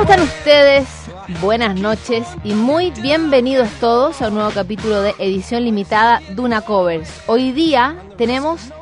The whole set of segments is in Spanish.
¿Cómo están ustedes? Buenas noches y muy bienvenidos todos a un nuevo capítulo de edición limitada Duna Covers. Hoy día tenemos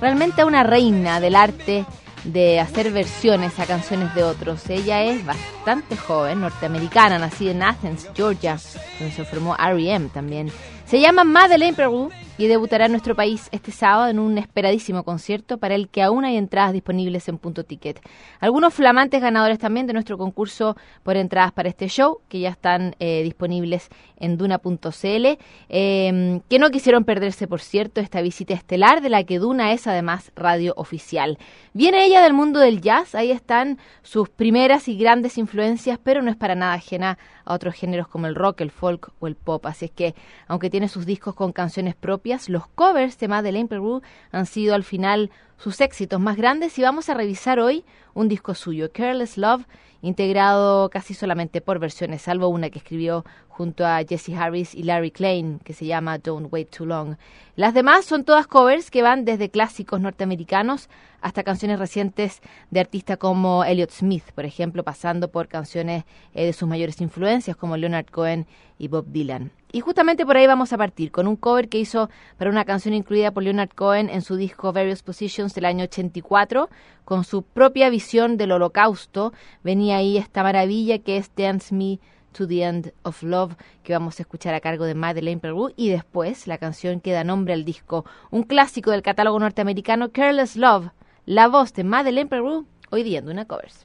realmente a una reina del arte de hacer versiones a canciones de otros. Ella es bastante joven, norteamericana, nacida en Athens, Georgia, donde se formó R.E.M. también. Se llama Madeleine Peru y debutará en nuestro país este sábado en un esperadísimo concierto para el que aún hay entradas disponibles en Punto Ticket. Algunos flamantes ganadores también de nuestro concurso por entradas para este show, que ya están eh, disponibles en duna.cl, eh, que no quisieron perderse, por cierto, esta visita estelar de la que Duna es además radio oficial. Viene ella del mundo del jazz, ahí están sus primeras y grandes influencias, pero no es para nada ajena a otros géneros como el rock, el folk o el pop. Así es que, aunque tiene sus discos con canciones propias, los covers de Madeleine Peru han sido al final sus éxitos más grandes y vamos a revisar hoy un disco suyo, Careless Love, integrado casi solamente por versiones, salvo una que escribió junto a Jesse Harris y Larry Klein, que se llama Don't Wait Too Long. Las demás son todas covers que van desde clásicos norteamericanos hasta canciones recientes de artistas como Elliott Smith, por ejemplo, pasando por canciones eh, de sus mayores influencias como Leonard Cohen y Bob Dylan. Y justamente por ahí vamos a partir, con un cover que hizo para una canción incluida por Leonard Cohen en su disco Various Positions del año 84, con su propia visión del holocausto. Venía ahí esta maravilla que es Dance Me to the End of Love, que vamos a escuchar a cargo de Madeleine Peru, y después la canción que da nombre al disco, un clásico del catálogo norteamericano, Careless Love, la voz de Madeleine Peru, hoy día en una covers.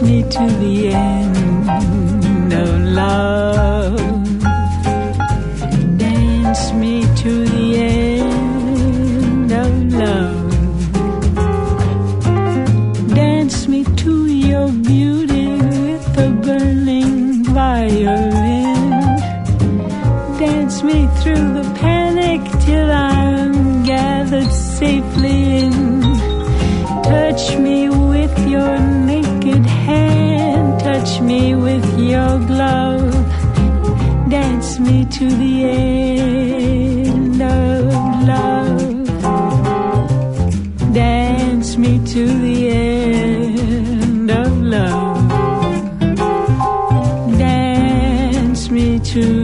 Me to the end of love. To the end of love, dance me to the end of love, dance me to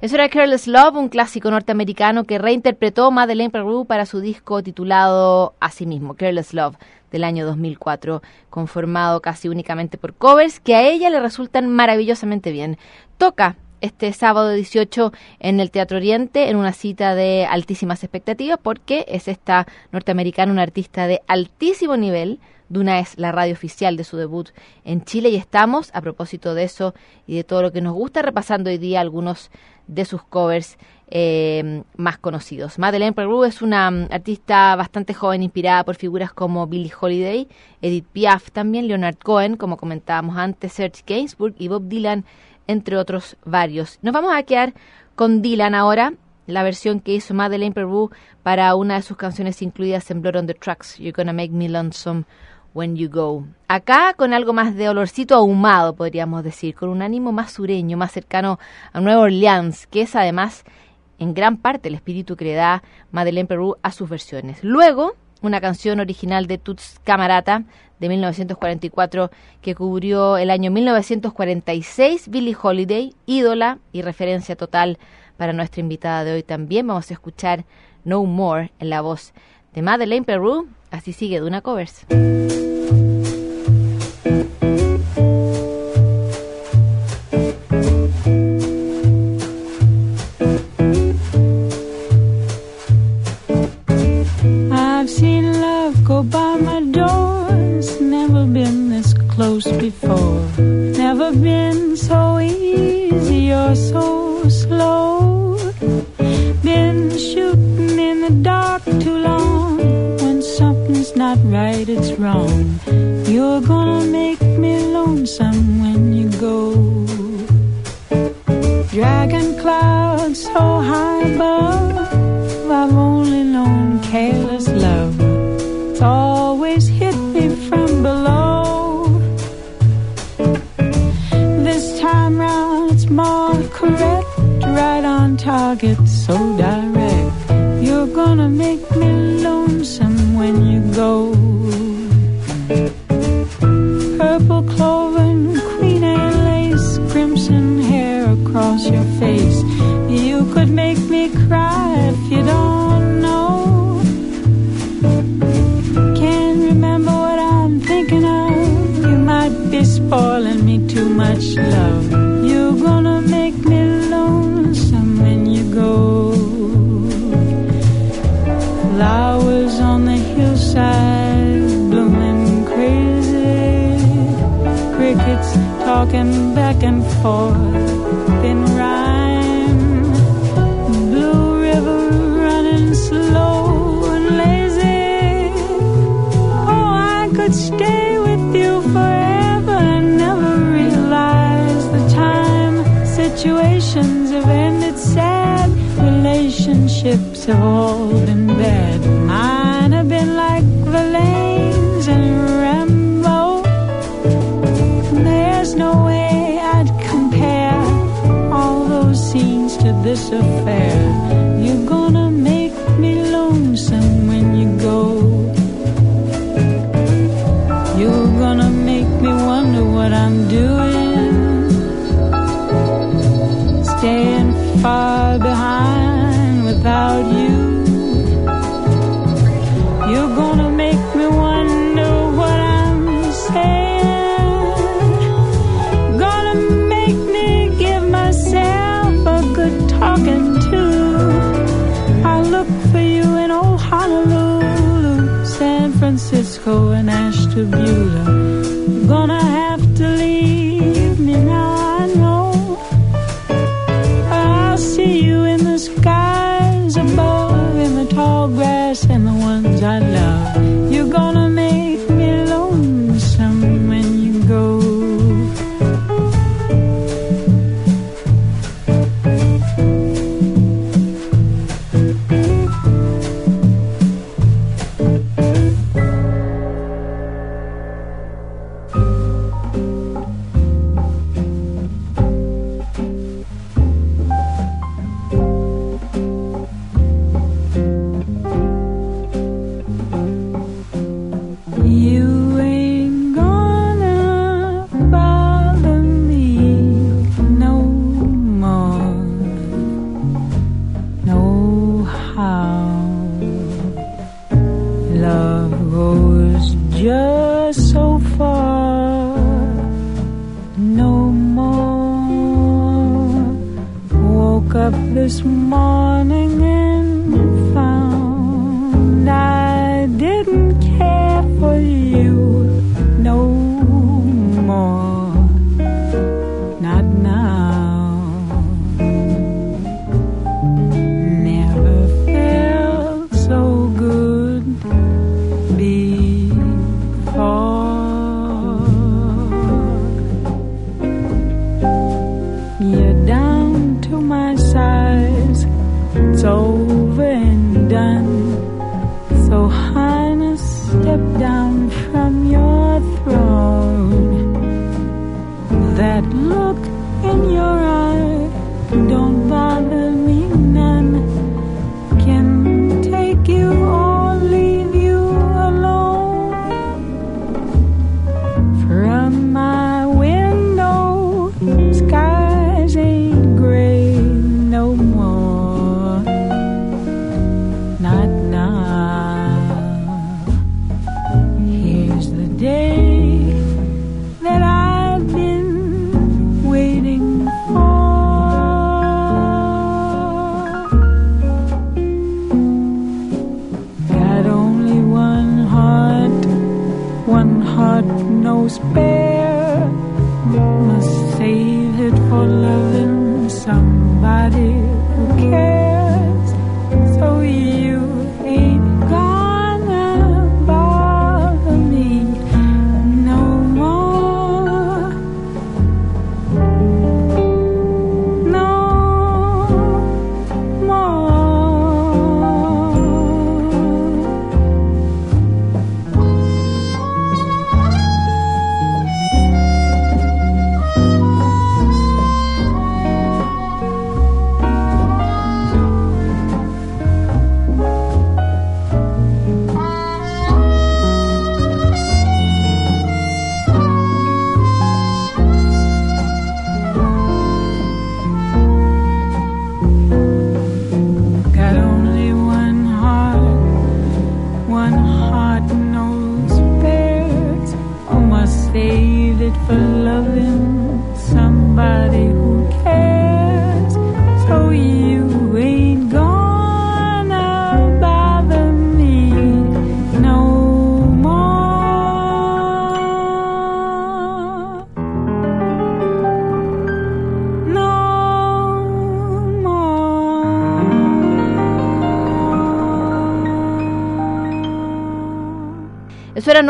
Eso era Careless Love, un clásico norteamericano que reinterpretó Madeleine Peru para su disco titulado a sí mismo, Careless Love, del año 2004, conformado casi únicamente por covers que a ella le resultan maravillosamente bien. Toca este sábado 18 en el Teatro Oriente en una cita de altísimas expectativas porque es esta norteamericana, una artista de altísimo nivel, Duna es la radio oficial de su debut en Chile y estamos, a propósito de eso y de todo lo que nos gusta, repasando hoy día algunos de sus covers eh, más conocidos. Madeleine Peru es una mm, artista bastante joven, inspirada por figuras como Billie Holiday, Edith Piaf, también Leonard Cohen, como comentábamos antes, Serge Gainsbourg y Bob Dylan, entre otros varios. Nos vamos a quedar con Dylan ahora, la versión que hizo Madeleine Peru para una de sus canciones incluidas en Blood on the Tracks, You're Gonna Make Me Lonesome When You Go. Acá con algo más de olorcito ahumado, podríamos decir, con un ánimo más sureño, más cercano a Nueva Orleans, que es además en gran parte el espíritu que le da Madeleine Peru a sus versiones. Luego, una canción original de Tuts Camarata de 1944 que cubrió el año 1946, Billie Holiday, ídola y referencia total para nuestra invitada de hoy también. Vamos a escuchar No More en la voz de Madeleine Peru. Así sigue Duna Covers. Talk. Talking back and forth in rhyme. Blue river running slow and lazy. Oh, I could stay with you forever and never realize the time. Situations have ended sad, relationships have all been bad. This affair. You're gonna make me lonesome when you go. You're gonna make me wonder what I'm doing. Staying far Francisco and Ashtabula. You somebody who cares.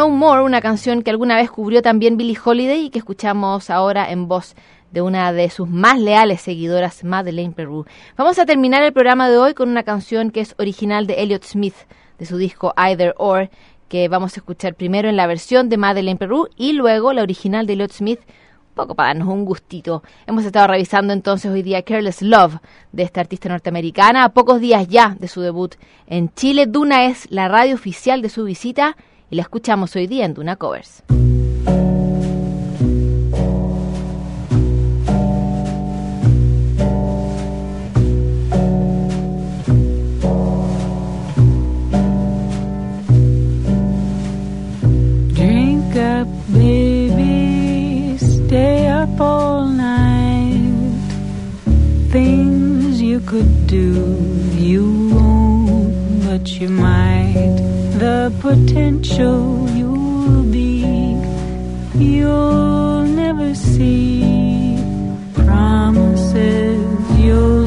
No More, una canción que alguna vez cubrió también Billie Holiday y que escuchamos ahora en voz de una de sus más leales seguidoras, Madeleine Peru. Vamos a terminar el programa de hoy con una canción que es original de Elliott Smith, de su disco Either Or, que vamos a escuchar primero en la versión de Madeleine Peru y luego la original de Elliott Smith, un poco para darnos un gustito. Hemos estado revisando entonces hoy día Careless Love de esta artista norteamericana, a pocos días ya de su debut en Chile. Duna es la radio oficial de su visita y la escuchamos hoy día en Duna Covers. Drink up, baby, stay up all night. Things you could do, you won't, but you might. The potential you'll be, you'll never see. Promises you'll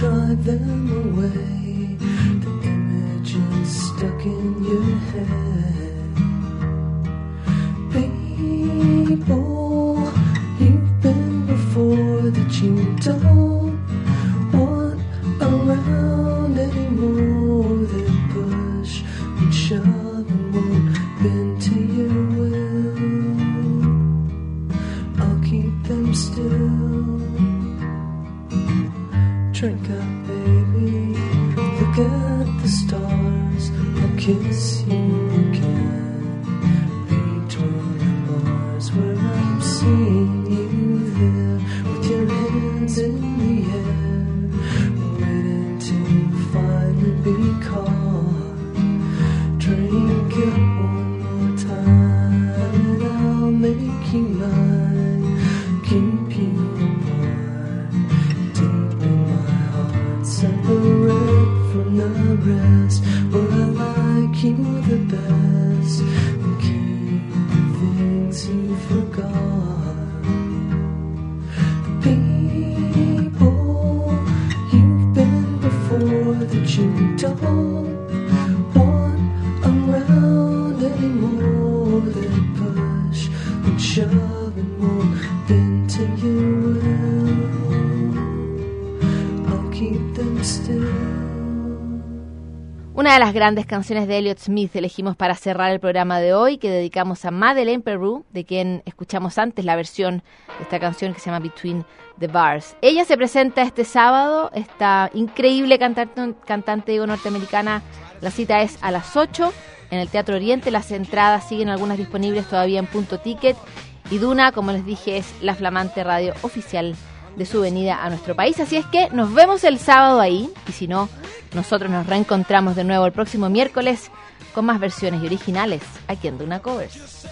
drive them away. The images stuck in your head. Una de las grandes canciones de Elliott Smith elegimos para cerrar el programa de hoy, que dedicamos a Madeleine Peru, de quien escuchamos antes la versión de esta canción que se llama Between the Bars. Ella se presenta este sábado, esta increíble cantante, cantante digo, norteamericana. La cita es a las 8 en el Teatro Oriente. Las entradas siguen algunas disponibles todavía en punto ticket. Y Duna, como les dije, es la flamante radio oficial de su venida a nuestro país. Así es que nos vemos el sábado ahí. Y si no, nosotros nos reencontramos de nuevo el próximo miércoles con más versiones y originales aquí en Duna Covers.